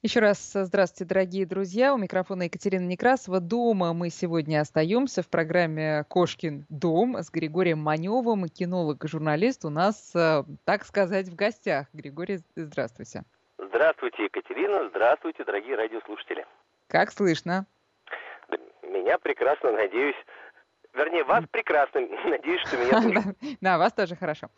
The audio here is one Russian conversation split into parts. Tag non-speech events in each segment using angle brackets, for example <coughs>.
Еще раз здравствуйте, дорогие друзья. У микрофона Екатерина Некрасова. Дома мы сегодня остаемся в программе «Кошкин дом» с Григорием Маневым. Кинолог и журналист у нас, э, так сказать, в гостях. Григорий, здравствуйте. Здравствуйте, Екатерина. Здравствуйте, дорогие радиослушатели. Как слышно? Меня прекрасно, надеюсь, Вернее, вас прекрасно. <laughs> Надеюсь, что меня <laughs> тоже. Да, вас тоже хорошо.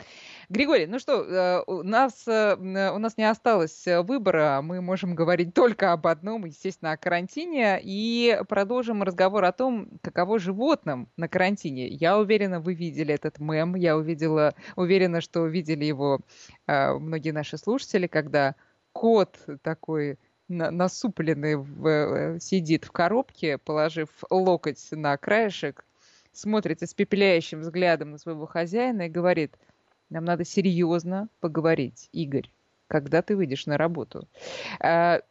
Григорий, ну что, э, у нас, э, у нас не осталось э, выбора. Мы можем говорить только об одном, естественно, о карантине. И продолжим разговор о том, каково животным на карантине. Я уверена, вы видели этот мем. Я увидела, уверена, что видели его многие наши слушатели, когда кот такой насупленный в, сидит в коробке, положив локоть на краешек смотрит испепеляющим взглядом на своего хозяина и говорит, нам надо серьезно поговорить, Игорь когда ты выйдешь на работу. А,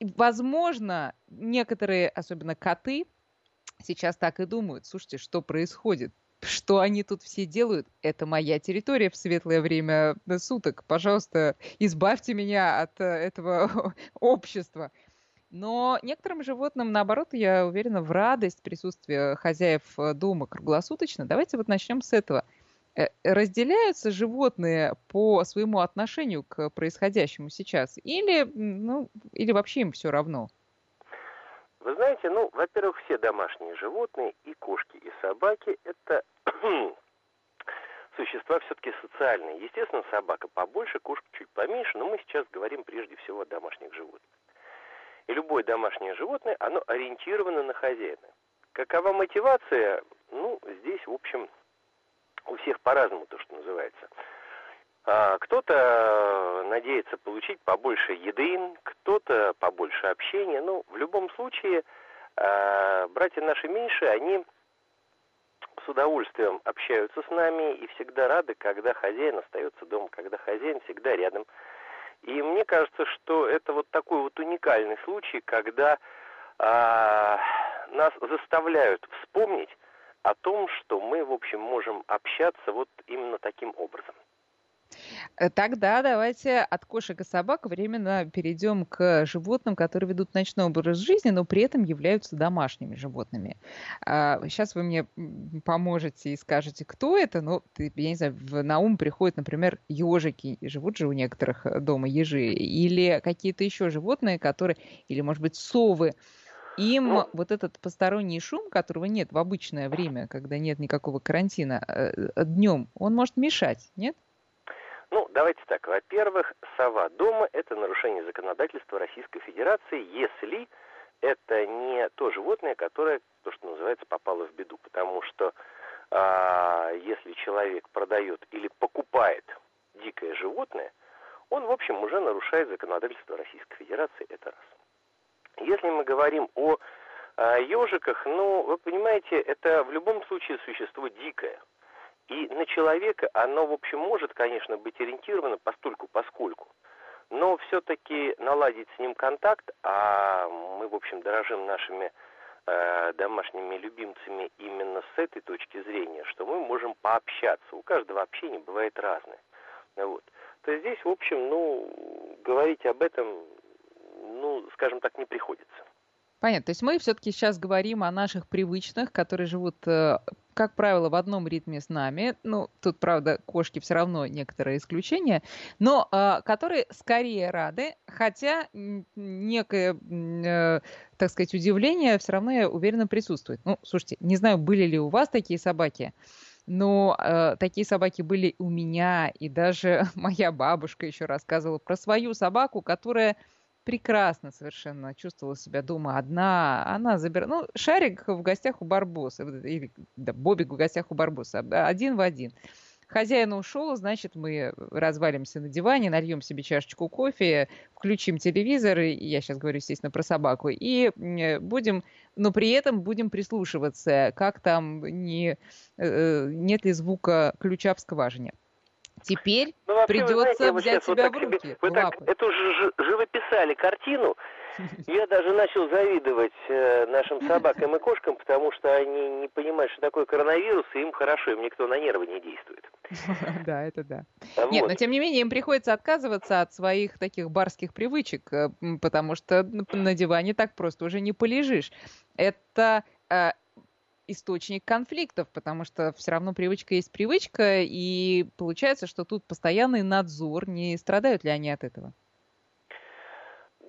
возможно, некоторые, особенно коты, сейчас так и думают, слушайте, что происходит? Что они тут все делают? Это моя территория в светлое время суток. Пожалуйста, избавьте меня от э, этого <laughs> общества. Но некоторым животным, наоборот, я уверена, в радость присутствия хозяев э, дома круглосуточно. Давайте вот начнем с этого. Э, разделяются животные по своему отношению к происходящему сейчас? Или, ну, или вообще им все равно? Вы знаете, ну, во-первых, все домашние животные, и кошки, и собаки, это <clears throat> существа все-таки социальные. Естественно, собака побольше, кошка чуть поменьше, но мы сейчас говорим прежде всего о домашних животных. Любое домашнее животное, оно ориентировано на хозяина. Какова мотивация? Ну, здесь, в общем, у всех по-разному то, что называется. А, кто-то надеется получить побольше еды, кто-то побольше общения. Ну, в любом случае, а, братья наши меньшие, они с удовольствием общаются с нами и всегда рады, когда хозяин остается дома, когда хозяин всегда рядом и мне кажется, что это вот такой вот уникальный случай, когда а, нас заставляют вспомнить о том, что мы, в общем, можем общаться вот именно таким образом. Э, тогда давайте от кошек и собак временно перейдем к животным, которые ведут ночной образ жизни, но при этом являются домашними животными. Сейчас а, вы мне поможете и скажете, кто это. Ну, я не знаю, на ум приходит, например, ежики. Живут же у некоторых э, дома ежи. Или какие-то еще животные, которые... Или, может быть, совы. Им ну, вот этот посторонний шум, которого нет в обычное время, когда нет никакого карантина, э, днем, он может мешать, нет? Ну, давайте так. Во-первых, сова дома – это нарушение законодательства Российской Федерации, если это не то животное, которое, то, что называется, попало в беду. Потому что а, если человек продает или покупает дикое животное, он, в общем, уже нарушает законодательство Российской Федерации, это раз. Если мы говорим о а, ежиках, ну, вы понимаете, это в любом случае существо дикое – и на человека оно, в общем, может, конечно, быть ориентировано постольку поскольку. Но все-таки наладить с ним контакт, а мы, в общем, дорожим нашими э, домашними любимцами именно с этой точки зрения, что мы можем пообщаться. У каждого общения бывает разное. Вот. То здесь, в общем, ну, говорить об этом, ну, скажем так, не приходится. Понятно. То есть мы все-таки сейчас говорим о наших привычных, которые живут, э, как правило, в одном ритме с нами. Ну, тут, правда, кошки все равно некоторые исключения, но э, которые скорее рады, хотя некое, э, так сказать, удивление все равно, я уверена, присутствует. Ну, слушайте, не знаю, были ли у вас такие собаки, но э, такие собаки были у меня, и даже <laughs> моя бабушка еще рассказывала про свою собаку, которая прекрасно совершенно чувствовала себя дома одна. Она забирала... Ну, Шарик в гостях у Барбоса, или да, Бобик в гостях у Барбоса, один в один. Хозяин ушел, значит, мы развалимся на диване, нальем себе чашечку кофе, включим телевизор, и я сейчас говорю, естественно, про собаку, и будем, но при этом будем прислушиваться, как там не, э, нет ли звука ключа в скважине. Теперь ну, вообще, придется знаете, взять себя вот в руки. Вы так эту ж, живописали картину. <laughs> Я даже начал завидовать э, нашим собакам и кошкам, потому что они не понимают, что такое коронавирус, и им хорошо, им никто на нервы не действует. <laughs> Да, это да. Нет, но тем не менее им приходится отказываться от своих таких барских привычек, э, потому что на диване так просто уже не полежишь. Это э, источник конфликтов, потому что все равно привычка есть привычка, и получается, что тут постоянный надзор. Не страдают ли они от этого?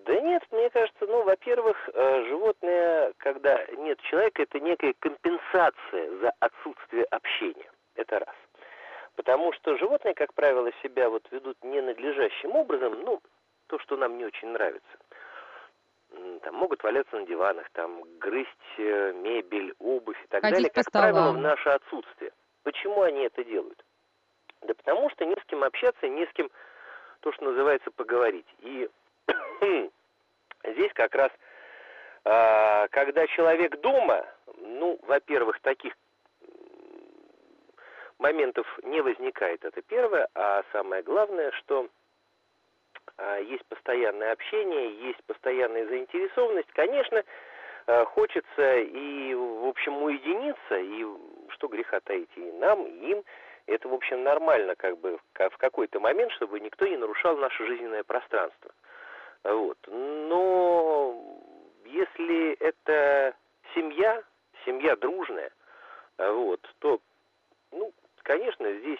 Да нет, мне кажется, ну, во-первых, э, животное, когда нет человека, это некая компенсация за отсутствие общения. Это раз. Потому что животные, как правило, себя вот ведут ненадлежащим образом, ну, то, что нам не очень нравится. Там могут валяться на диванах, там грызть э, мебель, обувь и так Ходить далее, как правило, в наше отсутствие. Почему они это делают? Да потому что не с кем общаться, не с кем, то, что называется, поговорить. И <clears throat> здесь как раз, а, когда человек дома, ну, во-первых, таких моментов не возникает, это первое, а самое главное, что есть постоянное общение, есть постоянная заинтересованность, конечно, а, хочется и, в общем, уединиться, и что греха таить, и нам, и им, это, в общем, нормально, как бы, в какой-то момент, чтобы никто не нарушал наше жизненное пространство. Вот. Но если это семья, семья дружная, вот, то, ну, конечно, здесь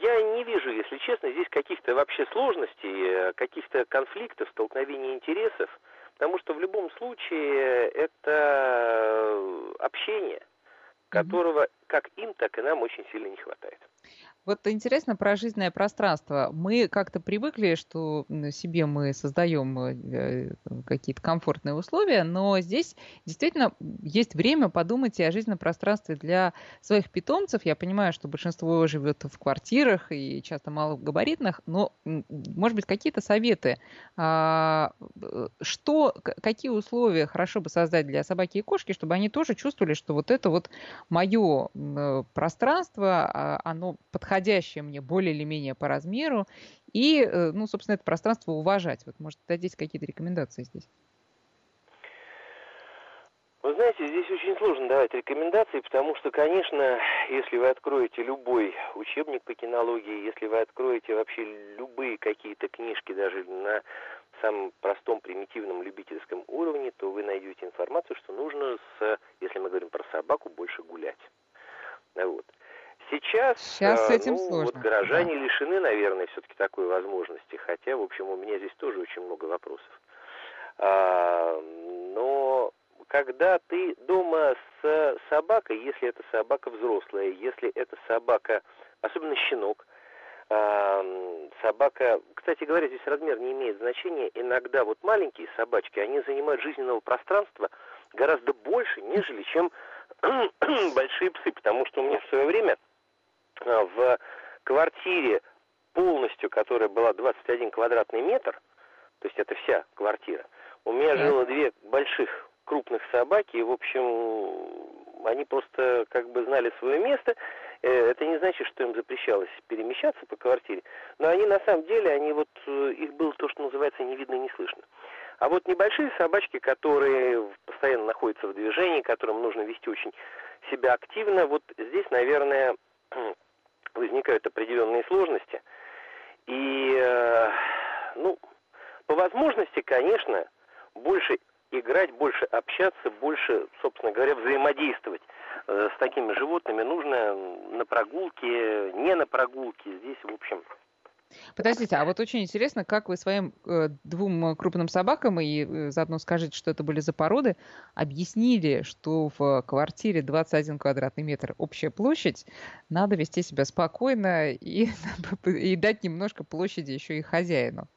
я не вижу, если честно, здесь каких-то вообще сложностей, каких-то конфликтов, столкновений интересов, потому что в любом случае это общение, которого как им, так и нам очень сильно не хватает. Вот интересно про жизненное пространство. Мы как-то привыкли, что себе мы создаем э, какие-то комфортные условия, но здесь действительно есть время подумать и о жизненном пространстве для своих питомцев. Я понимаю, что большинство живет в квартирах и часто малогабаритных, но, может быть, какие-то советы, а, что, какие условия хорошо бы создать для собаки и кошки, чтобы они тоже чувствовали, что вот это вот мое пространство, а, оно подходит подходящее мне более или менее по размеру, и, э, ну, собственно, это пространство уважать. Вот, может, дадите какие-то рекомендации здесь? Вы знаете, здесь очень сложно давать рекомендации, потому что, конечно, если вы откроете любой учебник по кинологии, если вы откроете вообще любые какие-то книжки, даже на самом простом, примитивном любительском уровне, то вы найдете информацию, что нужно, с, если мы говорим про собаку, больше гулять. Вот. Сейчас, Сейчас с этим ну, сложно. Вот горожане да. лишены, наверное, все-таки такой возможности, хотя, в общем, у меня здесь тоже очень много вопросов. А, но когда ты дома с собакой, если это собака взрослая, если это собака, особенно щенок, а, собака, кстати говоря, здесь размер не имеет значения, иногда вот маленькие собачки, они занимают жизненного пространства гораздо больше, нежели чем <clears throat> большие псы, потому что у меня в свое время в квартире полностью, которая была 21 квадратный метр, то есть это вся квартира, у меня жило две больших крупных собаки, и, в общем, они просто как бы знали свое место. Э, это не значит, что им запрещалось перемещаться по квартире, но они на самом деле, они вот, э, их было то, что называется, не видно, не слышно. А вот небольшие собачки, которые постоянно находятся в движении, которым нужно вести очень себя активно, вот здесь, наверное, <clears throat> возникают определенные сложности. И, э, ну, по возможности, конечно, больше играть, больше общаться, больше, собственно говоря, взаимодействовать э, с такими животными нужно на прогулке, не на прогулке. Здесь, в общем, Подождите, а вот очень интересно, как вы своим э, двум крупным собакам, и э, заодно скажите, что это были за породы, объяснили, что в квартире 21 квадратный метр общая площадь, надо вести себя спокойно и, <laughs> и дать немножко площади еще и хозяину.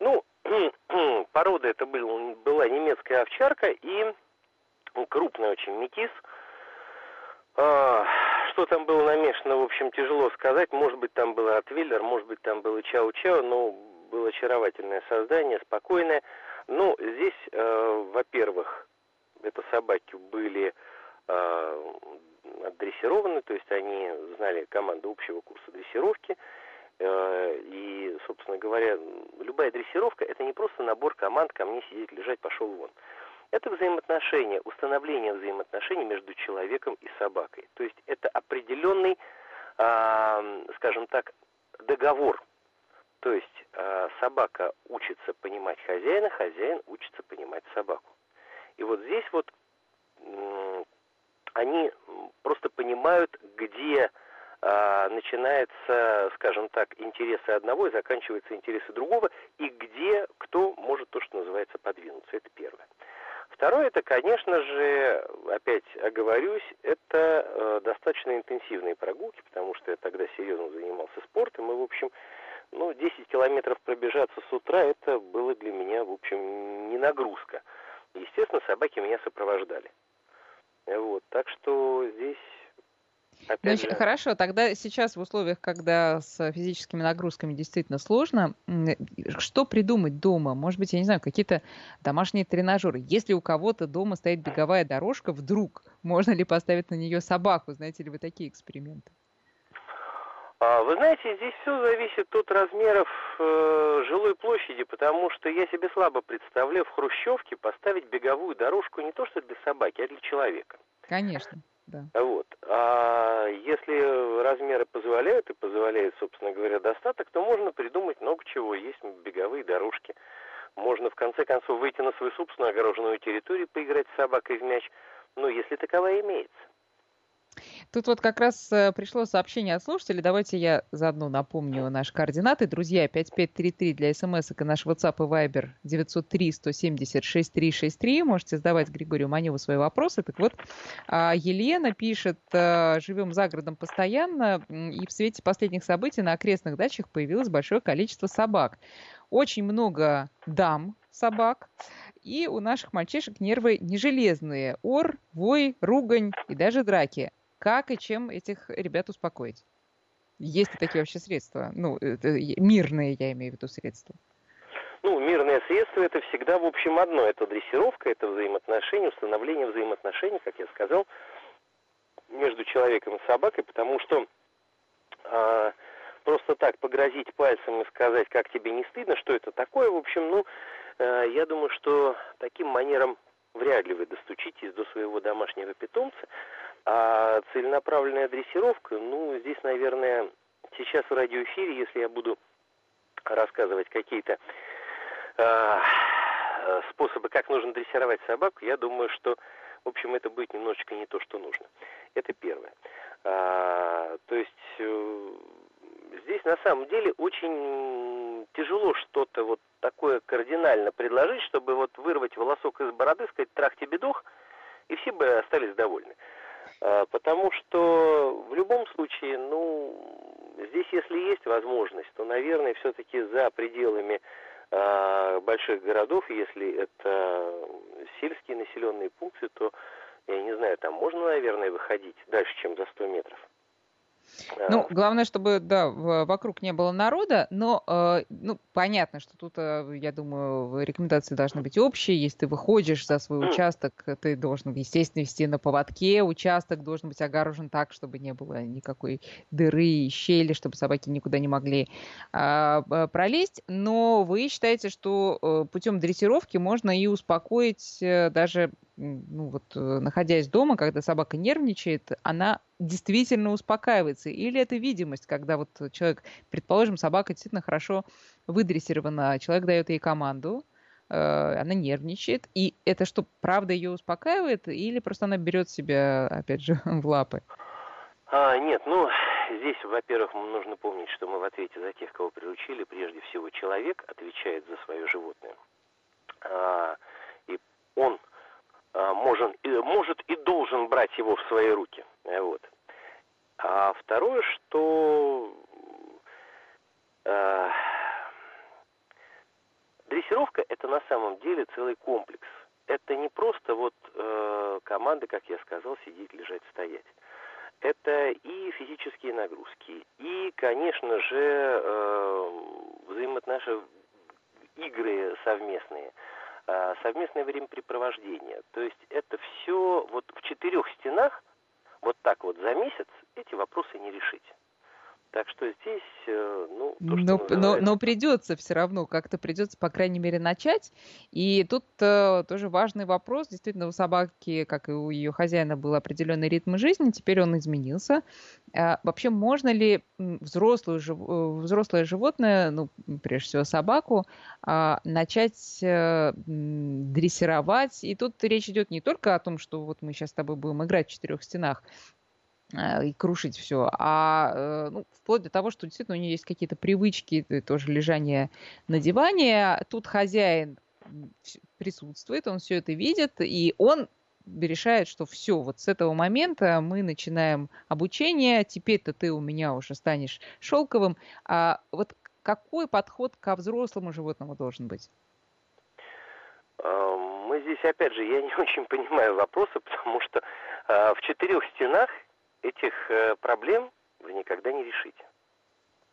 Ну, <clears throat> порода это был, была немецкая овчарка и крупный очень метис. Что там было намешано, в общем, тяжело сказать. Может быть, там был Ротвейлер, может быть, там было Чау-Чау, но было очаровательное создание, спокойное. Ну, здесь, э, во-первых, это собаки были э, дрессированы, то есть они знали команду общего курса дрессировки. Э, и, собственно говоря, любая дрессировка – это не просто набор команд ко мне сидеть, лежать, пошел вон. Это взаимоотношения, установление взаимоотношений между человеком и собакой. То есть это определенный, э, скажем так, договор. То есть э, собака учится понимать хозяина, хозяин учится понимать собаку. И вот здесь вот э, они просто понимают, где э, начинается, скажем так, интересы одного и заканчиваются интересы другого, и где кто может то, что называется, подвинуться. Это первое. Второе, это, конечно же, опять оговорюсь, это э, достаточно интенсивные прогулки, потому что я тогда серьезно занимался спортом, и, в общем, ну, 10 километров пробежаться с утра, это было для меня, в общем, не нагрузка. Естественно, собаки меня сопровождали. Вот, так что здесь Опять ну, же... Хорошо, тогда сейчас в условиях, когда с физическими нагрузками действительно сложно, что придумать дома? Может быть, я не знаю, какие-то домашние тренажеры. Если у кого-то дома стоит беговая дорожка, вдруг можно ли поставить на нее собаку? Знаете ли вы такие эксперименты? А, вы знаете, здесь все зависит от размеров э, жилой площади, потому что я себе слабо представляю в Хрущевке поставить беговую дорожку не то что для собаки, а для человека. Конечно. Да. Вот. А если размеры позволяют и позволяет, собственно говоря, достаток, то можно придумать много чего. Есть беговые дорожки. Можно в конце концов выйти на свою собственную огороженную территорию, поиграть с собакой в мяч, ну, если таковая имеется. Тут вот как раз э, пришло сообщение от слушателей. Давайте я заодно напомню наши координаты. Друзья, 5533 для смс и наш WhatsApp и Viber 903-170-6363. Можете задавать Григорию Маневу свои вопросы. Так вот, а, Елена пишет, э, живем за городом постоянно, и в свете последних событий на окрестных дачах появилось большое количество собак. Очень много дам собак. И у наших мальчишек нервы не железные. Ор, вой, ругань и даже драки. Как и чем этих ребят успокоить? Есть ли такие вообще средства? Ну, это мирные, я имею в виду, средства. Ну, мирные средства это всегда, в общем, одно. Это дрессировка, это взаимоотношения, установление взаимоотношений, как я сказал, между человеком и собакой, потому что а, просто так погрозить пальцем и сказать, как тебе не стыдно, что это такое, в общем, ну, а, я думаю, что таким манером вряд ли вы достучитесь до своего домашнего питомца. А целенаправленная дрессировка, ну, здесь, наверное, сейчас в радиоэфире, если я буду рассказывать какие-то э, способы, как нужно дрессировать собаку, я думаю, что, в общем, это будет немножечко не то, что нужно. Это первое. А, то есть э, здесь на самом деле очень тяжело что-то вот такое кардинально предложить, чтобы вот вырвать волосок из бороды, сказать трахте бедох, и все бы остались довольны. А, потому что в любом случае, ну, здесь если есть возможность, то, наверное, все-таки за пределами э, больших городов, если это сельские населенные пункты, то, я не знаю, там можно, наверное, выходить дальше, чем за 100 метров. Ну, главное, чтобы, да, вокруг не было народа, но, э, ну, понятно, что тут, э, я думаю, рекомендации должны быть общие. Если ты выходишь за свой участок, ты должен, естественно, вести на поводке. Участок должен быть огорожен так, чтобы не было никакой дыры и щели, чтобы собаки никуда не могли а, пролезть. Но вы считаете, что э, путем дрессировки можно и успокоить даже ну вот, находясь дома, когда собака нервничает, она действительно успокаивается? Или это видимость, когда вот человек, предположим, собака действительно хорошо выдрессирована, человек дает ей команду, э, она нервничает, и это что, правда ее успокаивает, или просто она берет себя, опять же, <laughs> в лапы? А, нет, ну, здесь, во-первых, нужно помнить, что мы в ответе за тех, кого приручили, прежде всего человек отвечает за свое животное. А, и он а, может, может и брать его в свои руки. Вот. А второе, что э, дрессировка это на самом деле целый комплекс. Это не просто вот э, команда, как я сказал, сидеть, лежать, стоять. Это и физические нагрузки, и, конечно же, э, взаимоотношения, игры совместные, э, совместное времяпрепровождение. То есть это все вот в четырех стенах – вот так вот за месяц эти вопросы не решить. Так что здесь, э, ну, то, но, называется... но, но придется все равно, как-то придется, по крайней мере, начать. И тут э, тоже важный вопрос. Действительно, у собаки, как и у ее хозяина, был определенный ритм жизни, теперь он изменился. Э, вообще, можно ли взрослую, жив... Э, взрослое животное, ну, прежде всего собаку, э, начать э, дрессировать? И тут речь идет не только о том, что вот мы сейчас с тобой будем играть в четырех стенах, и крушить все, а э, ну, вплоть до того, что действительно у нее есть какие-то привычки, тоже лежание на диване. Тут хозяин присутствует, он все это видит, и он решает, что все, вот с этого момента мы начинаем обучение, теперь-то ты у меня уже станешь шелковым. А вот какой подход ко взрослому животному должен быть? Мы здесь, опять же, я не <laughs> очень понимаю вопроса, потому что э, в четырех стенах этих э, проблем вы никогда не решите.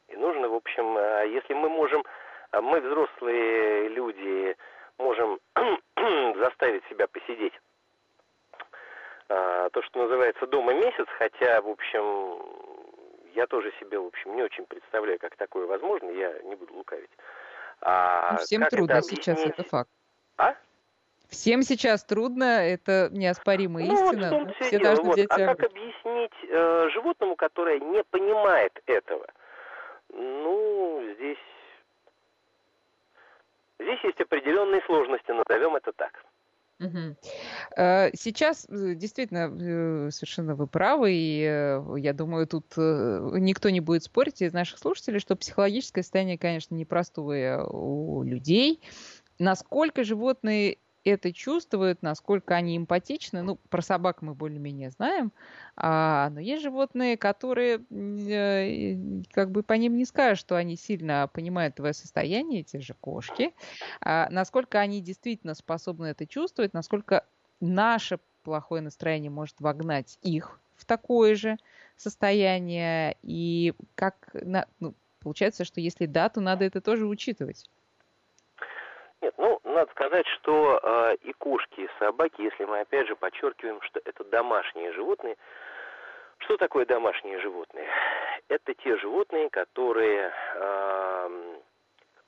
И нужно, в общем, э, если мы можем, э, мы взрослые люди, можем <clears throat> заставить себя посидеть то, что называется дома месяц, хотя, в общем, я тоже себе, в общем, не очень представляю, как такое возможно, я не буду лукавить. А ну, всем трудно сейчас, это факт. А? Всем сейчас трудно, это неоспоримая ну, истина. Вот Все должны вот. А как объяснить э, животному, которое не понимает этого? Ну, здесь... Здесь есть определенные сложности, назовем это так. Угу. Сейчас э, действительно э, совершенно вы правы, и я думаю, тут никто не будет спорить из наших слушателей, что психологическое состояние, конечно, непростое у людей. Насколько животные это чувствуют, насколько они эмпатичны. Ну, про собак мы более-менее знаем. А, но есть животные, которые э, как бы по ним не скажешь, что они сильно понимают твое состояние, те же кошки. А, насколько они действительно способны это чувствовать, насколько наше плохое настроение может вогнать их в такое же состояние. И как, ну, получается, что если да, то надо это тоже учитывать. Нет, ну, надо сказать, что э, и кошки, и собаки, если мы опять же подчеркиваем, что это домашние животные, что такое домашние животные? Это те животные, которые э,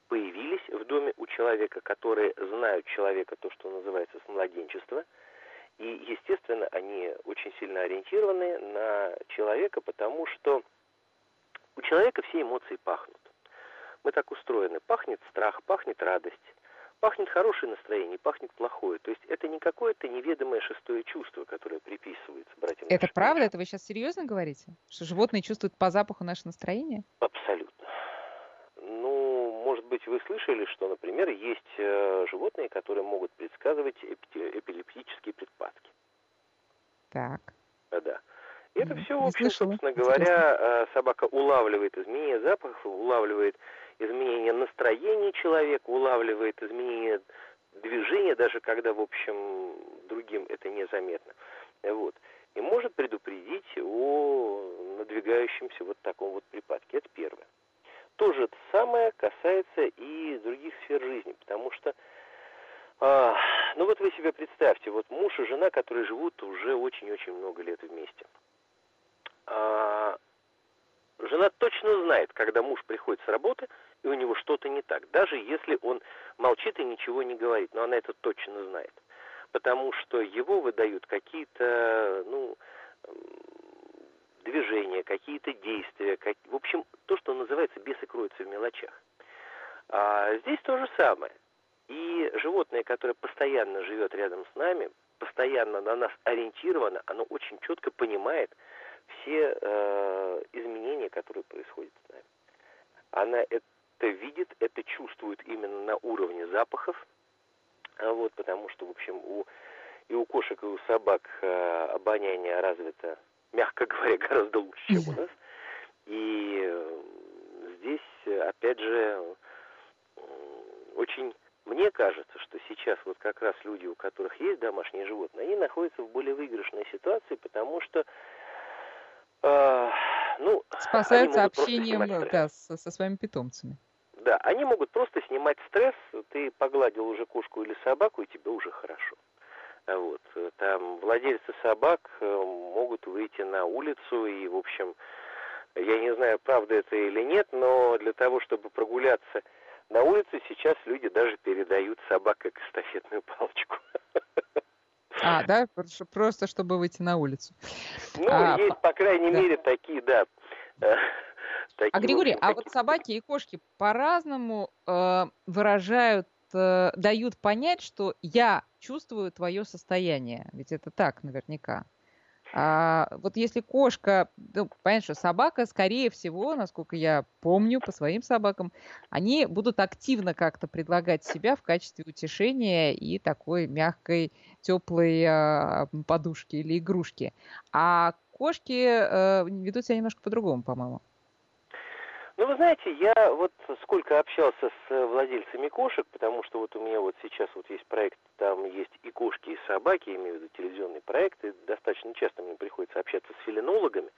появились в доме у человека, которые знают человека, то, что называется, с младенчества, и, естественно, они очень сильно ориентированы на человека, потому что у человека все эмоции пахнут. Мы так устроены. Пахнет страх, пахнет радость, Пахнет хорошее настроение, пахнет плохое. То есть это не какое-то неведомое шестое чувство, которое приписывается братьям. Это правда? Это вы сейчас серьезно говорите? Что животные чувствуют по запаху наше настроение? Абсолютно. Ну, может быть, вы слышали, что, например, есть э, животные, которые могут предсказывать эпилептические припадки. Так. Да. Это все, в общем, собственно говоря, э, собака улавливает изменения запахов, улавливает изменение настроения человека, улавливает изменение движения, даже когда, в общем, другим это незаметно. Вот. И может предупредить о надвигающемся вот таком вот припадке. Это первое. То же самое касается и других сфер жизни, потому что, а, ну вот вы себе представьте, вот муж и жена, которые живут уже очень-очень много лет вместе. А, жена точно знает, когда муж приходит с работы, и у него что-то не так. Даже если он молчит и ничего не говорит, но она это точно знает. Потому что его выдают какие-то, ну, движения, какие-то действия, как... в общем, то, что называется бесы кроются в мелочах. А здесь то же самое. И животное, которое постоянно живет рядом с нами, постоянно на нас ориентировано, оно очень четко понимает все э, изменения, которые происходят с нами. Она это это видит, это чувствует именно на уровне запахов, а вот, потому что, в общем, у, и у кошек, и у собак э, обоняние развито, мягко <laughs> говоря, гораздо лучше, чем у нас. И э, здесь, опять же, э, очень мне кажется, что сейчас вот как раз люди, у которых есть домашние животные, они находятся в более выигрышной ситуации, потому что э, ну, спасаются общением да, со, со своими питомцами. Да, они могут просто снимать стресс, ты погладил уже кошку или собаку, и тебе уже хорошо. Вот. Там владельцы собак э, могут выйти на улицу и, в общем, Я не знаю, правда это или нет, но для того, чтобы прогуляться на улице, сейчас люди даже передают собак как эстафетную палочку. А, да, просто чтобы выйти на улицу. Ну, а, есть, по крайней да. мере, такие, да. Э, такие, а, Григорий, а вот собаки и кошки по-разному э, выражают, э, дают понять, что я чувствую твое состояние. Ведь это так наверняка. А вот если кошка, ну, понятно, что собака, скорее всего, насколько я помню по своим собакам, они будут активно как-то предлагать себя в качестве утешения и такой мягкой, теплой а, подушки или игрушки. А кошки а, ведут себя немножко по-другому, по-моему. Ну, вы знаете, я вот сколько общался с владельцами кошек, потому что вот у меня вот сейчас вот есть проект, там есть и кошки, и собаки, я имею в виду телевизионный проект, достаточно часто мне приходится общаться с филинологами,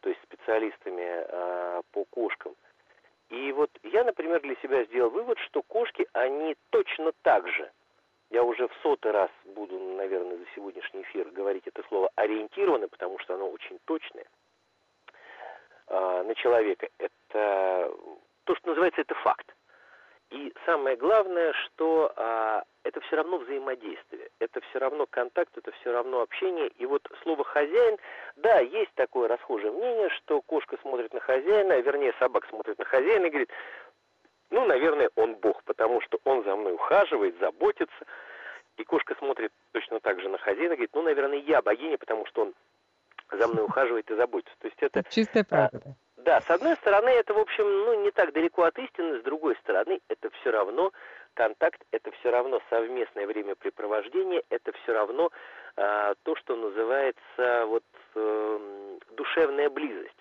то есть специалистами а, по кошкам. И вот я, например, для себя сделал вывод, что кошки, они точно так же, я уже в сотый раз буду, наверное, за сегодняшний эфир говорить это слово ориентированы, потому что оно очень точное – э, на человека. Это то, что называется, это факт. И самое главное, что а, это все равно взаимодействие, это все равно контакт, это все равно общение. И вот слово хозяин, да, есть такое расхожее мнение, что кошка смотрит на хозяина, вернее собака смотрит на хозяина и говорит, ну, наверное, он бог, потому что он за мной ухаживает, заботится. И кошка смотрит точно так же на хозяина и говорит, ну, наверное, я богиня, потому что он за мной ухаживает и заботится. То есть это... Чистая правда. А, да, с одной стороны, это, в общем, ну, не так далеко от истины, с другой стороны, это все равно контакт, это все равно совместное времяпрепровождение, это все равно э, то, что называется вот э, душевная близость.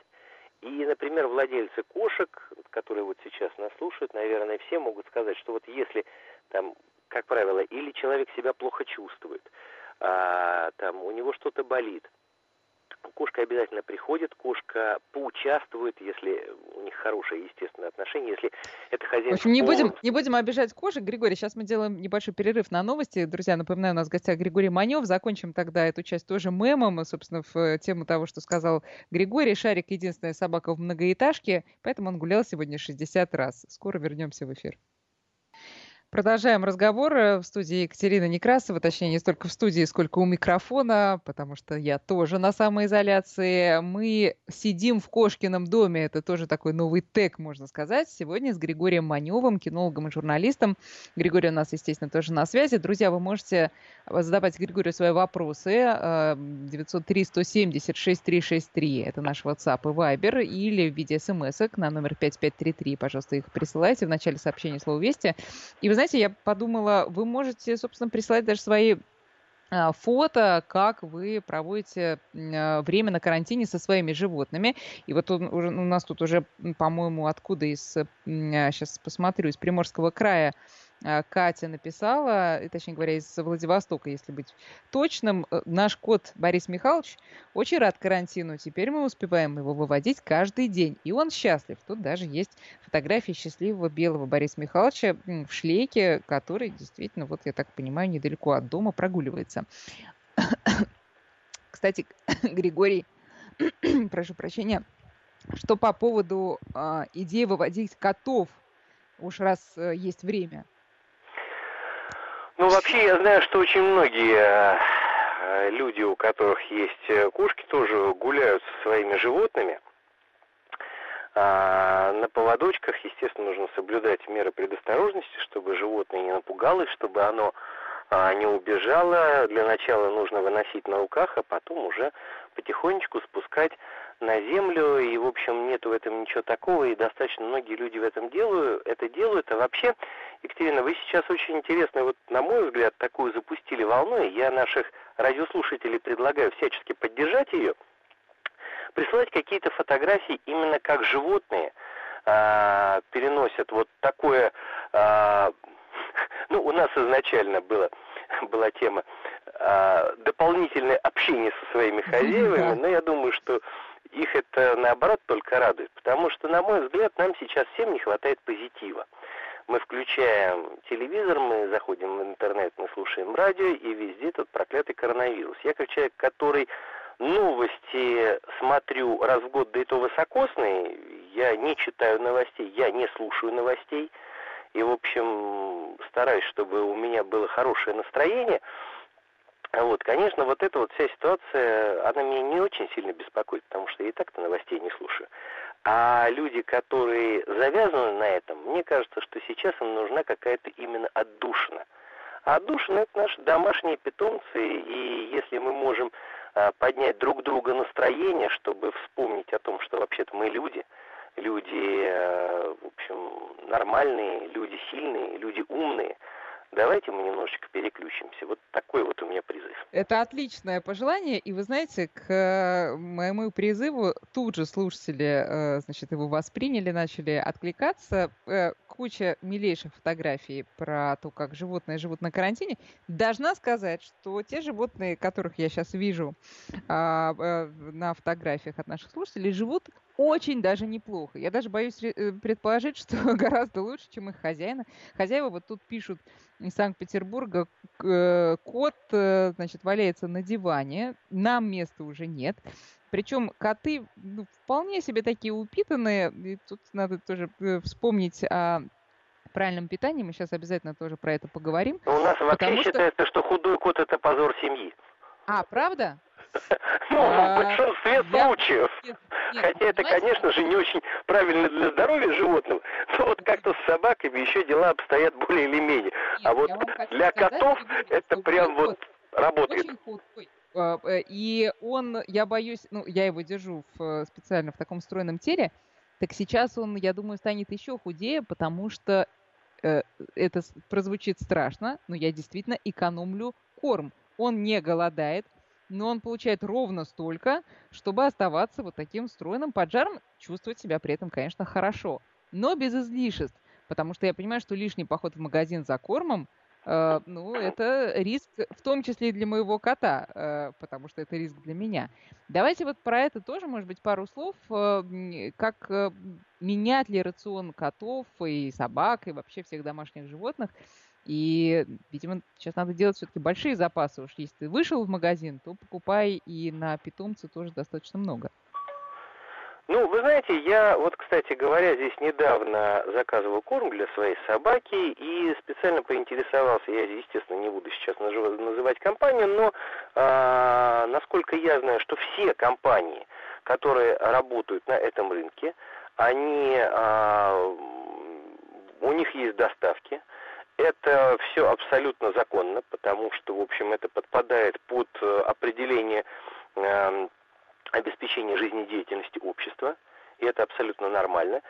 И, например, владельцы кошек, которые вот сейчас нас слушают, наверное, все могут сказать, что вот если там, как правило, или человек себя плохо чувствует, а, там у него что-то болит, Кошка обязательно приходит, кошка поучаствует, если у них хорошие естественные отношения, если это хозяин... В общем, не будем, не будем обижать кошек. Григорий, сейчас мы делаем небольшой перерыв на новости. Друзья, напоминаю, у нас в гостях Григорий Манев. Закончим тогда эту часть тоже мемом, собственно, в тему того, что сказал Григорий. Шарик — единственная собака в многоэтажке, поэтому он гулял сегодня 60 раз. Скоро вернемся в эфир. Продолжаем разговор в студии Екатерина Некрасова, точнее, не столько в студии, сколько у микрофона, потому что я тоже на самоизоляции. Мы сидим в Кошкином доме, это тоже такой новый тег, можно сказать, сегодня с Григорием Маневым, кинологом и журналистом. Григорий у нас, естественно, тоже на связи. Друзья, вы можете задавать Григорию свои вопросы. 903-170-6363, это наш WhatsApp и Viber, или в виде смс на номер 5533, пожалуйста, их присылайте в начале сообщения слово «Вести». И вы знаете, я подумала, вы можете, собственно, присылать даже свои а, фото, как вы проводите а, время на карантине со своими животными. И вот у нас тут уже, по-моему, откуда из, сейчас посмотрю, из Приморского края а, Катя написала, точнее говоря, из Владивостока, если быть точным, э, наш кот Борис Михайлович очень рад карантину. Теперь мы успеваем его выводить каждый день. И он счастлив. Тут даже есть фотография счастливого белого Бориса Михайловича в шлейке, который действительно, вот я так понимаю, недалеко от дома прогуливается. <coughs> Кстати, <coughs> Григорий, <coughs> прошу прощения, что по поводу э, идеи выводить котов, уж раз э, есть время – ну, вообще, я знаю, что очень многие э, люди, у которых есть э, кошки, тоже гуляют со своими животными. А на поводочках, естественно, нужно соблюдать меры предосторожности, чтобы животное не напугалось, чтобы оно а, не убежало. Для начала нужно выносить на руках, а потом уже потихонечку спускать на землю, и, в общем, нет в этом ничего такого, и достаточно многие люди в этом делают, это делают. А вообще, Екатерина, вы сейчас очень интересно, вот, на мой взгляд, такую запустили волну, и я наших радиослушателей предлагаю всячески поддержать ее, присылать какие-то фотографии именно как животные а, переносят вот такое... А, <laughs> ну, у нас изначально было, <laughs> была тема а, дополнительное общение со своими хозяевами, но я думаю, что их это наоборот только радует, потому что, на мой взгляд, нам сейчас всем не хватает позитива. Мы включаем телевизор, мы заходим в интернет, мы слушаем радио, и везде тот проклятый коронавирус. Я как человек, который Новости смотрю раз в год, да и то высокосные. Я не читаю новостей, я не слушаю новостей. И, в общем, стараюсь, чтобы у меня было хорошее настроение. Вот, конечно, вот эта вот вся ситуация, она меня не очень сильно беспокоит, потому что я и так-то новостей не слушаю. А люди, которые завязаны на этом, мне кажется, что сейчас им нужна какая-то именно отдушина. А отдушина – это наши домашние питомцы, и если мы можем а, поднять друг друга настроение, чтобы вспомнить о том, что вообще-то мы люди, люди, а, в общем, нормальные, люди сильные, люди умные – давайте мы немножечко переключимся. Вот такой вот у меня призыв. Это отличное пожелание, и вы знаете, к э, моему призыву тут же слушатели, э, значит, его восприняли, начали откликаться. Э, куча милейших фотографий про то, как животные живут на карантине. Должна сказать, что те животные, которых я сейчас вижу а, на фотографиях от наших слушателей, живут очень даже неплохо. Я даже боюсь предположить, <laughs> что гораздо лучше, чем их хозяина. Хозяева вот тут пишут, из Санкт-Петербурга э, кот, э, значит, валяется на диване, нам места уже нет. Причем коты ну, вполне себе такие упитанные. И тут надо тоже э, вспомнить о правильном питании. Мы сейчас обязательно тоже про это поговорим. У нас вообще считается, что... что худой кот это позор семьи. А, правда? <laughs> Ну, в а, большинстве случаев. Хотя это, конечно же, не очень правильно для здоровья животного, <laughs> но вот как-то с собаками еще дела обстоят более или менее. А вот для котов это прям вот работает. А, э, и он, я боюсь, ну, я его держу в, э, специально в таком стройном теле, так сейчас он, я думаю, станет еще худее, потому что э, это прозвучит страшно, но я действительно экономлю корм. Он не голодает, но он получает ровно столько, чтобы оставаться вот таким стройным поджаром, чувствовать себя при этом, конечно, хорошо, но без излишеств, потому что я понимаю, что лишний поход в магазин за кормом, э, ну, это риск, в том числе и для моего кота, э, потому что это риск для меня. Давайте вот про это тоже, может быть, пару слов, э, как э, менять ли рацион котов и собак, и вообще всех домашних животных, и, видимо, сейчас надо делать все-таки большие запасы. Уж если ты вышел в магазин, то покупай и на питомца тоже достаточно много. Ну, вы знаете, я вот, кстати говоря, здесь недавно заказывал корм для своей собаки и специально поинтересовался, я, естественно, не буду сейчас называть компанию, но а, насколько я знаю, что все компании, которые работают на этом рынке, они, а, у них есть доставки, это все абсолютно законно, потому что, в общем, это подпадает под э, определение э, обеспечения жизнедеятельности общества, и это абсолютно нормально.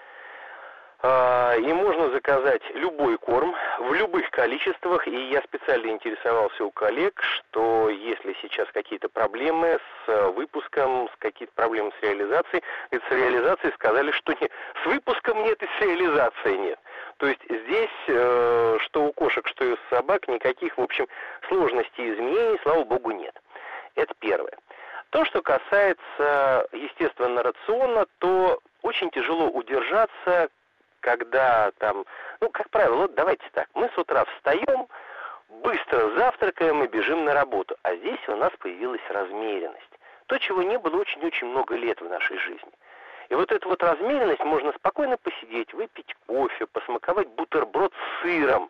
А, и можно заказать любой корм в любых количествах. И я специально интересовался у коллег, что если сейчас какие-то проблемы с э, выпуском, с какие-то проблемы с реализацией, с реализацией сказали, что нет. С выпуском нет и с реализацией нет. То есть здесь, э, что у кошек, что и у собак, никаких, в общем, сложностей изменений, слава богу, нет. Это первое. То, что касается, естественно, рациона, то очень тяжело удержаться, когда там, ну, как правило, вот давайте так, мы с утра встаем, быстро завтракаем и бежим на работу, а здесь у нас появилась размеренность. То, чего не было очень-очень много лет в нашей жизни. И вот эту вот размеренность можно спокойно посидеть, выпить кофе, посмаковать бутерброд с сыром,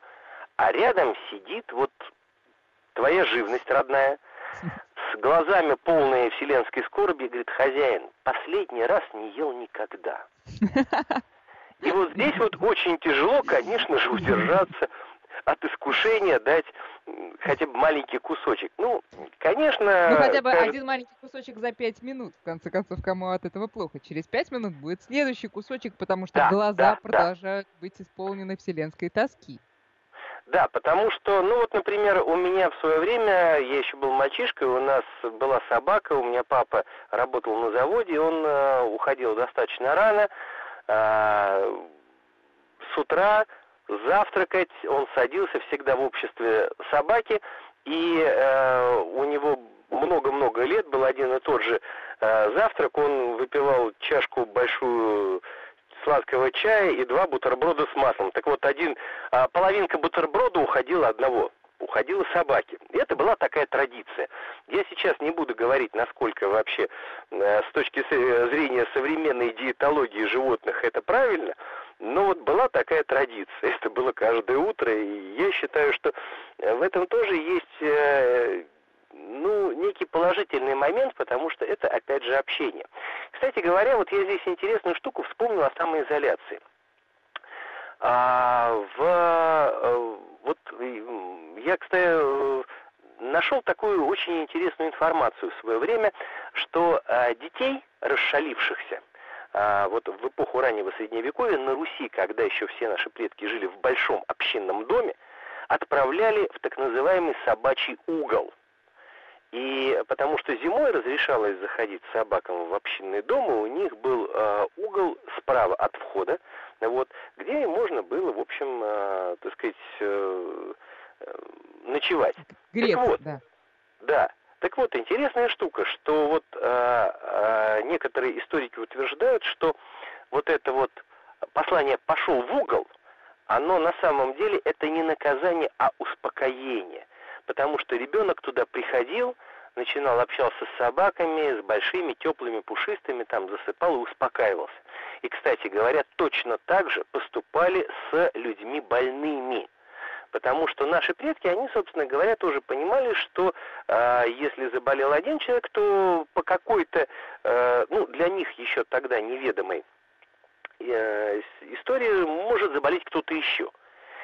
а рядом сидит вот твоя живность родная, с глазами полные вселенской скорби, и говорит, хозяин, последний раз не ел никогда. <laughs> И вот здесь вот очень тяжело, конечно же, удержаться от искушения дать хотя бы маленький кусочек. Ну, конечно... Ну, хотя бы кажется... один маленький кусочек за пять минут, в конце концов, кому от этого плохо. Через пять минут будет следующий кусочек, потому что да, глаза да, продолжают да. быть исполнены вселенской тоски. Да, потому что, ну вот, например, у меня в свое время, я еще был мальчишкой, у нас была собака, у меня папа работал на заводе, он э, уходил достаточно рано, э, с утра завтракать, он садился всегда в обществе собаки, и э, у него много-много лет был один и тот же э, завтрак, он выпивал чашку большую сладкого чая и два бутерброда с маслом. Так вот, один, э, половинка бутерброда уходила одного, уходило собаке. И это была такая традиция. Я сейчас не буду говорить, насколько вообще э, с точки зрения современной диетологии животных это правильно, но вот была такая традиция. <laughs> Это было каждое утро, и я считаю, что в этом тоже есть э, ну, некий положительный момент, потому что это, опять же, общение. Кстати говоря, вот я здесь интересную штуку вспомнил о самоизоляции. А, в, э, вот я, кстати, нашел такую очень интересную информацию в свое время, что детей, расшалившихся, а, вот в эпоху раннего Средневековья на Руси, когда еще все наши предки жили в большом общинном доме, отправляли в так называемый собачий угол – и потому что зимой разрешалось заходить собакам в общинный дом, и у них был э, угол справа от входа, вот, где можно было, в общем, э, так сказать, э, э, ночевать. Греться, так вот, да. Да. Так вот, интересная штука, что вот э, э, некоторые историки утверждают, что вот это вот послание «пошел в угол», оно на самом деле это не наказание, а успокоение – потому что ребенок туда приходил, начинал общался с собаками, с большими, теплыми, пушистыми, там засыпал и успокаивался. И, кстати говоря, точно так же поступали с людьми больными. Потому что наши предки, они, собственно говоря, тоже понимали, что э, если заболел один человек, то по какой-то, э, ну, для них еще тогда неведомой э, истории может заболеть кто-то еще.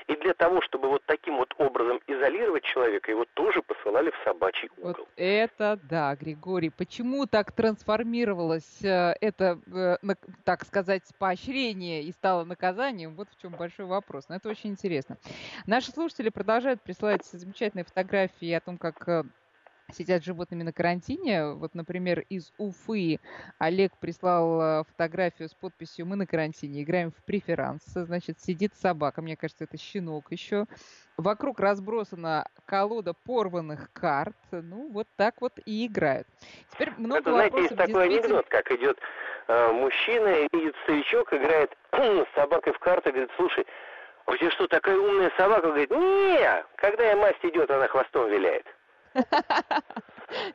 И для того, чтобы вот таким вот образом изолировать человека, его тоже посылали в собачий угол. Вот это да, Григорий. Почему так трансформировалось э, это, э, так сказать, поощрение и стало наказанием? Вот в чем большой вопрос. Но это очень интересно. Наши слушатели продолжают присылать замечательные фотографии о том, как э, сидят с животными на карантине. Вот, например, из Уфы Олег прислал э, фотографию с подписью «Мы на карантине, играем в преферанс». Значит, сидит собака, мне кажется, это щенок еще. Вокруг разбросана колода порванных карт. Ну, вот так вот и играют. Теперь много это, знаете, есть такой анекдот, как идет э, мужчина видит старичок, играет <clears throat> с собакой в карты, говорит, слушай, у тебя что, такая умная собака? Говорит, не, когда я масть идет, она хвостом виляет.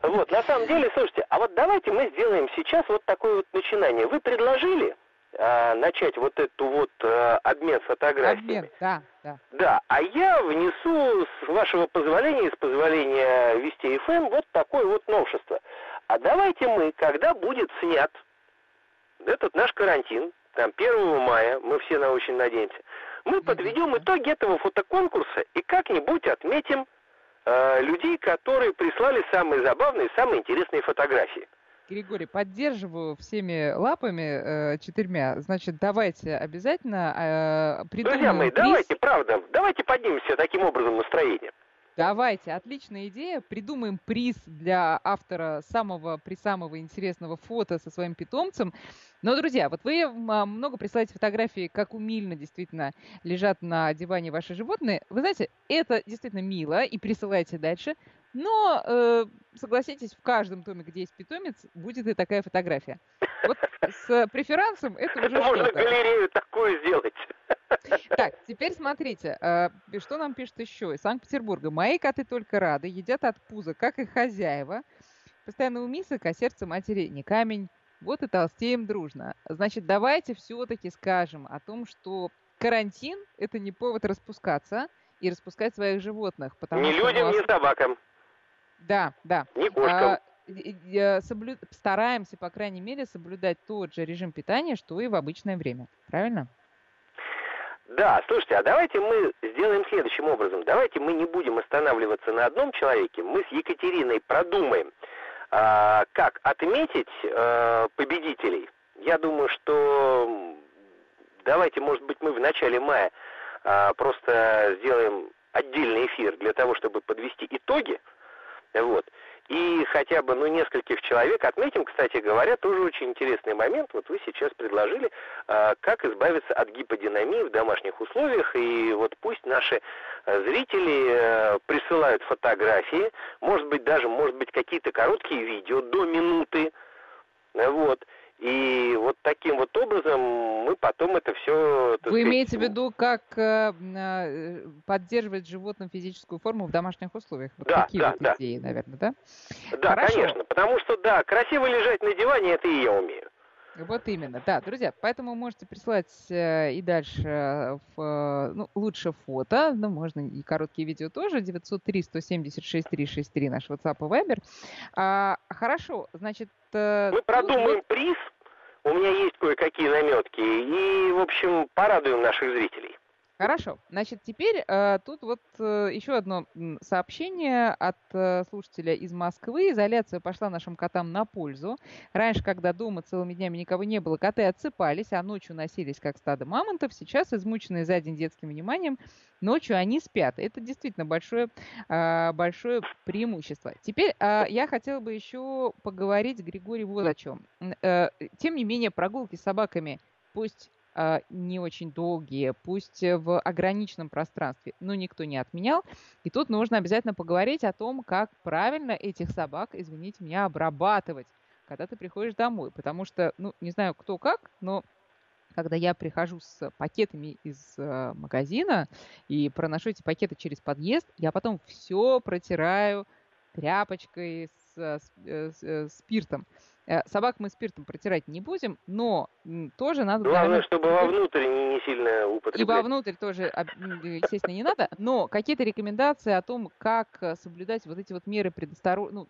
Вот, на самом деле, слушайте, а вот давайте мы сделаем сейчас вот такое вот начинание. Вы предложили а, начать вот эту вот а, обмен фотографиями. Обмен, да, да. Да, а я внесу, с вашего позволения, с позволения Вести ФМ, вот такое вот новшество. А давайте мы, когда будет снят этот наш карантин, там 1 мая, мы все на очень надеемся, мы подведем итоги этого фотоконкурса и как-нибудь отметим Э, людей, которые прислали самые забавные, самые интересные фотографии. Григорий, поддерживаю всеми лапами э, четырьмя. Значит, давайте обязательно э, придумаем Друзья мои, приз. давайте, правда, давайте поднимемся таким образом настроение. Давайте, отличная идея. Придумаем приз для автора самого при самого интересного фото со своим питомцем. Но, друзья, вот вы а, много присылаете фотографии, как умильно действительно лежат на диване ваши животные. Вы знаете, это действительно мило, и присылайте дальше. Но, э, согласитесь, в каждом томе, где есть питомец, будет и такая фотография. Вот <laughs> с преферансом это уже Можно галерею такую сделать. Так, теперь смотрите, э, что нам пишет еще из Санкт-Петербурга. Мои коты только рады, едят от пуза, как и хозяева. Постоянно у мисок, а сердце матери не камень. Вот и толстеем дружно. Значит, давайте все-таки скажем о том, что карантин – это не повод распускаться и распускать своих животных. Потому ни людям, вас... ни собакам. Да, да. Ни кошкам. А, соблю... Стараемся, по крайней мере, соблюдать тот же режим питания, что и в обычное время. Правильно? Да, слушайте, а давайте мы сделаем следующим образом. Давайте мы не будем останавливаться на одном человеке. Мы с Екатериной продумаем, а, как отметить а, победителей? Я думаю, что давайте, может быть, мы в начале мая а, просто сделаем отдельный эфир для того, чтобы подвести итоги. Вот и хотя бы, ну, нескольких человек. Отметим, кстати говоря, тоже очень интересный момент. Вот вы сейчас предложили, э, как избавиться от гиподинамии в домашних условиях, и вот пусть наши э, зрители э, присылают фотографии, может быть, даже, может быть, какие-то короткие видео до минуты, вот, И вот таким вот образом мы потом это все... Вы сказать, имеете в виду, как э, э, поддерживать животным физическую форму в домашних условиях? Вот да, такие да, вот да. идеи, наверное, да? Да, Хорошо. конечно. Потому что, да, красиво лежать на диване, это и я умею. Вот именно, да, друзья, поэтому можете присылать э, и дальше э, в, э, ну, лучше фото, но можно и короткие видео тоже, 903-176-363 наш WhatsApp и Viber. А, хорошо, значит... Мы продумаем вы... приз, у меня есть кое-какие наметки, и, в общем, порадуем наших зрителей. Хорошо. Значит, теперь э, тут вот э, еще одно сообщение от э, слушателя из Москвы. Изоляция пошла нашим котам на пользу. Раньше, когда дома целыми днями никого не было, коты отсыпались, а ночью носились как стадо мамонтов. Сейчас, измученные за день детским вниманием, ночью они спят. Это действительно большое, э, большое преимущество. Теперь э, я хотела бы еще поговорить, Григорий, вот о чем. Э, тем не менее, прогулки с собаками пусть не очень долгие, пусть в ограниченном пространстве, но никто не отменял. И тут нужно обязательно поговорить о том, как правильно этих собак, извините меня, обрабатывать, когда ты приходишь домой. Потому что, ну, не знаю кто как, но когда я прихожу с пакетами из э, магазина и проношу эти пакеты через подъезд, я потом все протираю тряпочкой с, э, с, с э, спиртом. Э, собак мы спиртом протирать не будем, но тоже надо... Главное, чтобы вовнутрь не, не сильно употреблять. И вовнутрь тоже, естественно, не надо, но какие-то рекомендации о том, как э, соблюдать вот эти вот меры предосторожности, ну,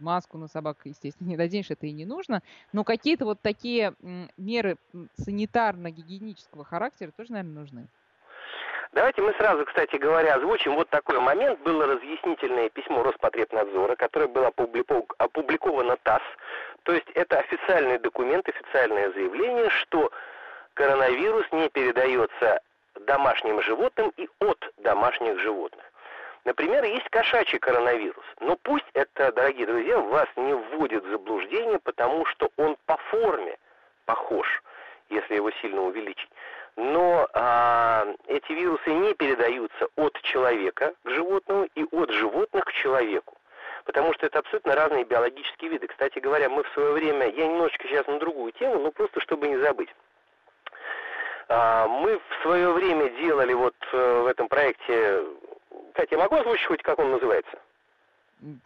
маску на собак, естественно, не наденешь, это и не нужно, но какие-то вот такие меры санитарно-гигиенического характера тоже, наверное, нужны. Давайте мы сразу, кстати говоря, озвучим вот такой момент. Было разъяснительное письмо Роспотребнадзора, которое было опубликовано ТАСС. То есть это официальный документ, официальное заявление, что коронавирус не передается домашним животным и от домашних животных. Например, есть кошачий коронавирус. Но пусть это, дорогие друзья, вас не вводит в заблуждение, потому что он по форме похож, если его сильно увеличить но а, эти вирусы не передаются от человека к животному и от животных к человеку. Потому что это абсолютно разные биологические виды. Кстати говоря, мы в свое время, я немножечко сейчас на другую тему, но просто чтобы не забыть. А, мы в свое время делали вот э, в этом проекте, кстати, я могу озвучить хоть как он называется?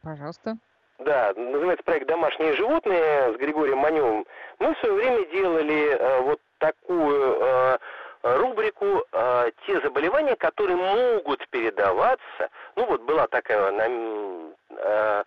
Пожалуйста. Да, называется проект «Домашние животные» с Григорием Маневым. Мы в свое время делали э, вот такую э, рубрику э, «Те заболевания, которые могут передаваться». Ну вот была такая, э,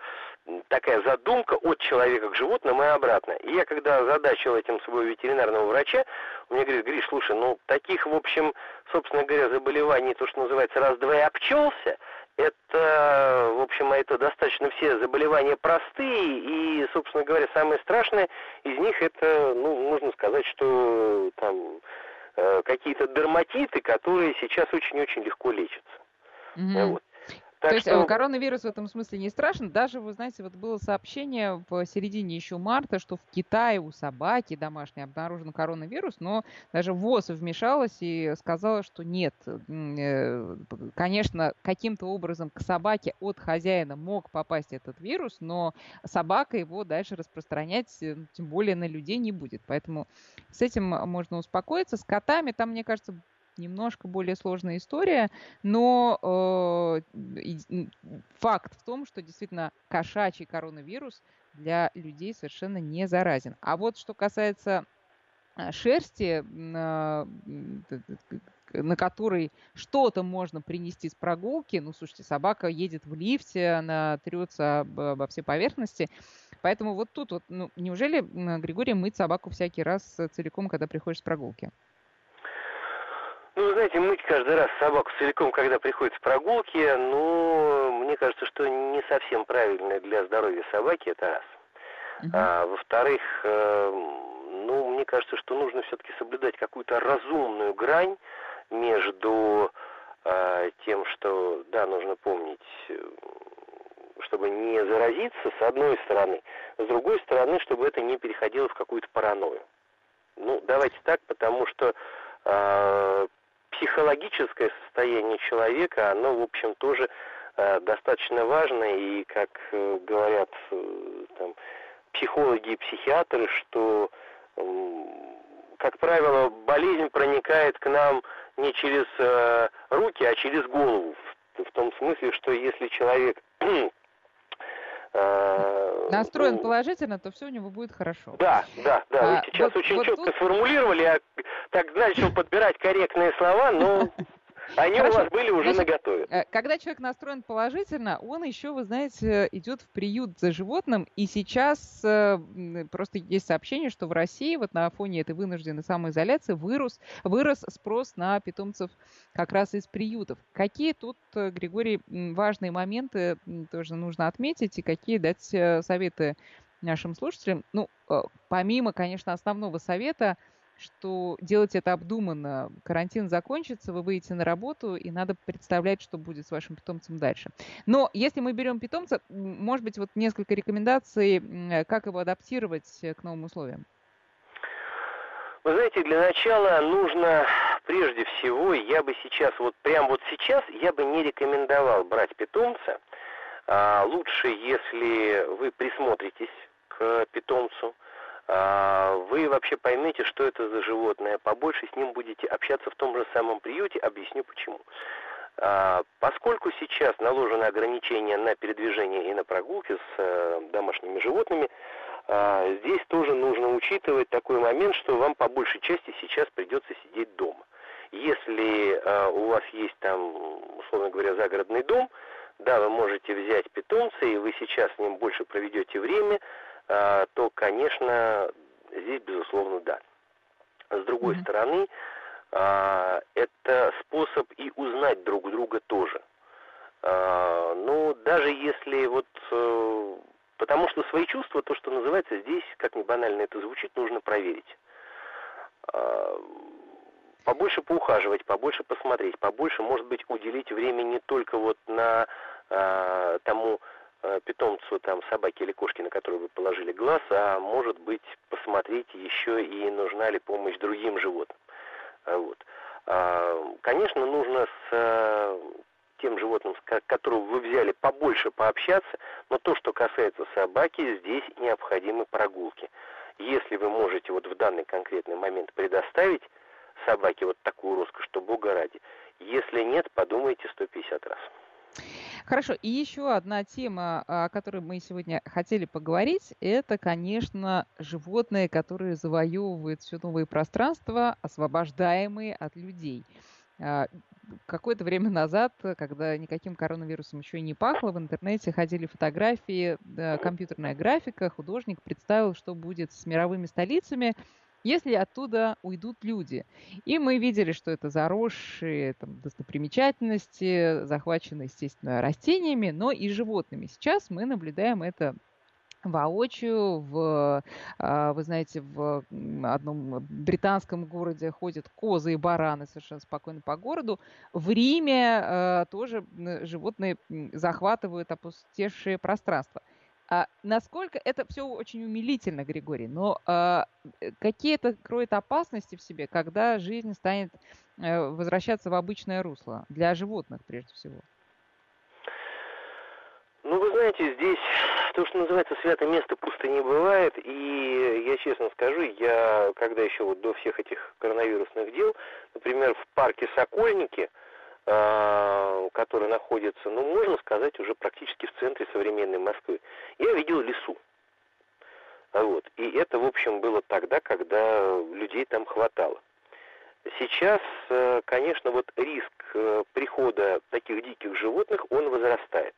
такая задумка от человека к животному и обратно. И я когда задачил этим своего ветеринарного врача, он мне говорит, Гриш, слушай, ну таких, в общем, собственно говоря, заболеваний, то, что называется, раз-два и обчелся, это, в общем, это достаточно все заболевания простые, и, собственно говоря, самое страшное из них это, ну, можно сказать, что там какие-то дерматиты, которые сейчас очень-очень легко лечатся. Mm-hmm. Вот. Так То есть что... Э, коронавирус в этом смысле не страшен. Даже, вы знаете, вот было сообщение в середине еще марта, что в Китае у собаки домашней обнаружен коронавирус, но даже ВОЗ вмешалась и сказала, что нет. Э, конечно, каким-то образом к собаке от хозяина мог попасть этот вирус, но собака его дальше распространять, э, тем более на людей, не будет. Поэтому с этим можно успокоиться. С котами там, мне кажется, немножко более сложная история, но э, факт в том, что действительно кошачий коронавирус для людей совершенно не заразен. А вот что касается э, шерсти, на, на которой что-то можно принести с прогулки. Ну, слушайте, собака едет в лифте, она трется об, обо все поверхности. Поэтому вот тут вот, ну, неужели, Григорий, мыть собаку всякий раз целиком, когда приходишь с прогулки? Ну, знаете, мыть каждый раз собаку целиком, когда приходит с прогулки, ну, мне кажется, что не совсем правильно для здоровья собаки, это раз. Uh-huh. А, во-вторых, э, ну, мне кажется, что нужно все-таки соблюдать какую-то разумную грань между э, тем, что, да, нужно помнить, чтобы не заразиться, с одной стороны, с другой стороны, чтобы это не переходило в какую-то паранойю. Ну, давайте так, потому что э, психологическое состояние человека, оно, в общем, тоже э, достаточно важно, и, как э, говорят э, там, психологи и психиатры, что как правило, болезнь проникает к нам не через руки, а через голову. В, том смысле, что если человек <clears throat> настроен ну, положительно, то все у него будет хорошо. Да, да, да. А, Вы сейчас вот, очень вот четко тут... сформулировали, я так начал подбирать корректные слова, но <laughs> Они Хорошо. у вас были уже Значит, наготове. Э, когда человек настроен положительно, он еще, вы знаете, идет в приют за животным. И сейчас э, просто есть сообщение, что в России вот на фоне этой вынужденной самоизоляции вырос, вырос спрос на питомцев как раз из приютов. Какие тут, э, Григорий, важные моменты тоже нужно отметить и какие дать советы нашим слушателям? Ну, помимо, конечно, основного совета – что делать это обдуманно. Карантин закончится, вы выйдете на работу, и надо представлять, что будет с вашим питомцем дальше. Но если мы берем питомца, может быть, вот несколько рекомендаций, как его адаптировать к новым условиям. Вы знаете, для начала нужно, прежде всего, я бы сейчас, вот прямо вот сейчас, я бы не рекомендовал брать питомца. А, лучше, если вы присмотритесь к питомцу, вы вообще поймете, что это за животное, побольше с ним будете общаться в том же самом приюте, объясню почему. А, поскольку сейчас наложены ограничения на передвижение и на прогулки с э, домашними животными, а, здесь тоже нужно учитывать такой момент, что вам по большей части сейчас придется сидеть дома. Если у вас есть там, условно говоря, загородный дом, да, вы можете взять питомца, и вы сейчас с ним больше проведете время, а, то, конечно, здесь, безусловно, да. С другой mm-hmm. стороны, а, это способ и узнать друг друга тоже. А, ну, даже если вот... Э, потому что свои чувства, то, что называется здесь, как ни банально это звучит, нужно проверить. Побольше поухаживать, побольше посмотреть, побольше, может быть, уделить время не только вот на тому питомцу там собаки или кошки, на которую вы положили глаз, а может быть посмотреть еще и нужна ли помощь другим животным. Э, вот. А, конечно, нужно с э, тем животным, которого вы взяли, побольше пообщаться, но то, что касается собаки, здесь необходимы прогулки. Если вы можете вот в данный конкретный момент предоставить собаке вот такую роскошь, что бога ради. Если нет, подумайте 150 раз. Хорошо, и еще одна тема, о которой мы сегодня хотели поговорить, это, конечно, животные, которые завоевывают все новые пространства, освобождаемые от людей. А, какое-то время назад, когда никаким коронавирусом еще и не пахло, в интернете ходили фотографии, компьютерная графика, художник представил, что будет с мировыми столицами, если оттуда уйдут люди. И мы видели, что это заросшие там, достопримечательности, захваченные, естественно, растениями, но и животными. Сейчас мы наблюдаем это воочию. В, а, вы знаете, в одном британском городе ходят козы и бараны совершенно спокойно по городу. В Риме а, тоже животные захватывают опустевшие пространства. А насколько это все очень умилительно, Григорий, но а, э, какие-то кроет опасности в себе, когда жизнь станет а, возвращаться в обычное русло для животных прежде всего? Ну, вы знаете, здесь то, что называется святое место пусто не бывает, и я честно скажу, я когда еще вот до всех этих коронавирусных дел, например, в парке Сокольники, который находится, ну, можно сказать, уже практически в центре современной Москвы. Я видел лесу. Вот. И это, в общем, было тогда, когда людей там хватало. Сейчас, э, конечно, вот риск э, прихода таких диких животных, он возрастает.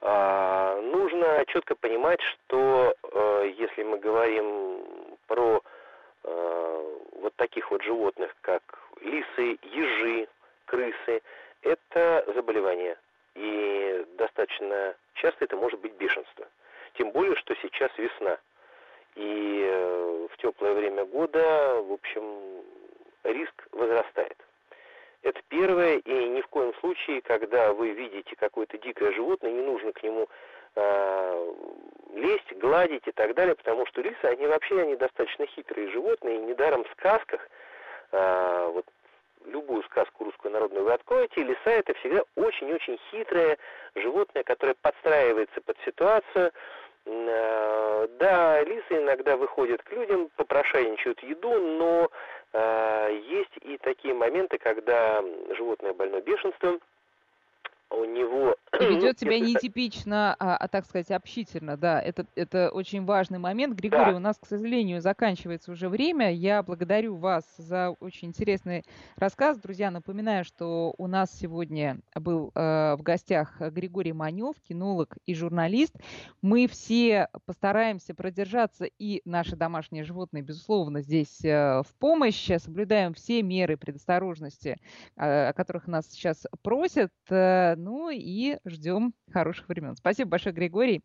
А, нужно четко понимать, что э, если мы говорим про вот таких вот животных, как лисы, ежи, крысы, это заболевание. И достаточно часто это может быть бешенство. Тем более, что сейчас весна. И э, в теплое время года, в общем, риск возрастает. Это первое, и ни в коем случае, когда вы видите какое-то дикое животное, не нужно к нему э, лезть, гладить и так далее, потому что лисы, они вообще они достаточно хитрые животные, и недаром в сказках, э, вот любую сказку русскую народную вы откроете, лиса это всегда очень-очень хитрое животное, которое подстраивается под ситуацию, Э, да, лисы иногда выходят к людям, попрошайничают еду, но э, есть и такие моменты, когда животное больно бешенством, у него... Ведет <clears throat> себя нетипично, а, а, так сказать, общительно, да. Это, это очень важный момент. Григорий, да. у нас, к сожалению, заканчивается уже время. Я благодарю вас за очень интересный рассказ. Друзья, напоминаю, что у нас сегодня был э, в гостях Григорий Манев, кинолог и журналист. Мы все постараемся продержаться, и наши домашние животные, безусловно, здесь э, в помощь. Соблюдаем все меры предосторожности, э, о которых нас сейчас просят. Ну и ждем хороших времен. Спасибо большое, Григорий.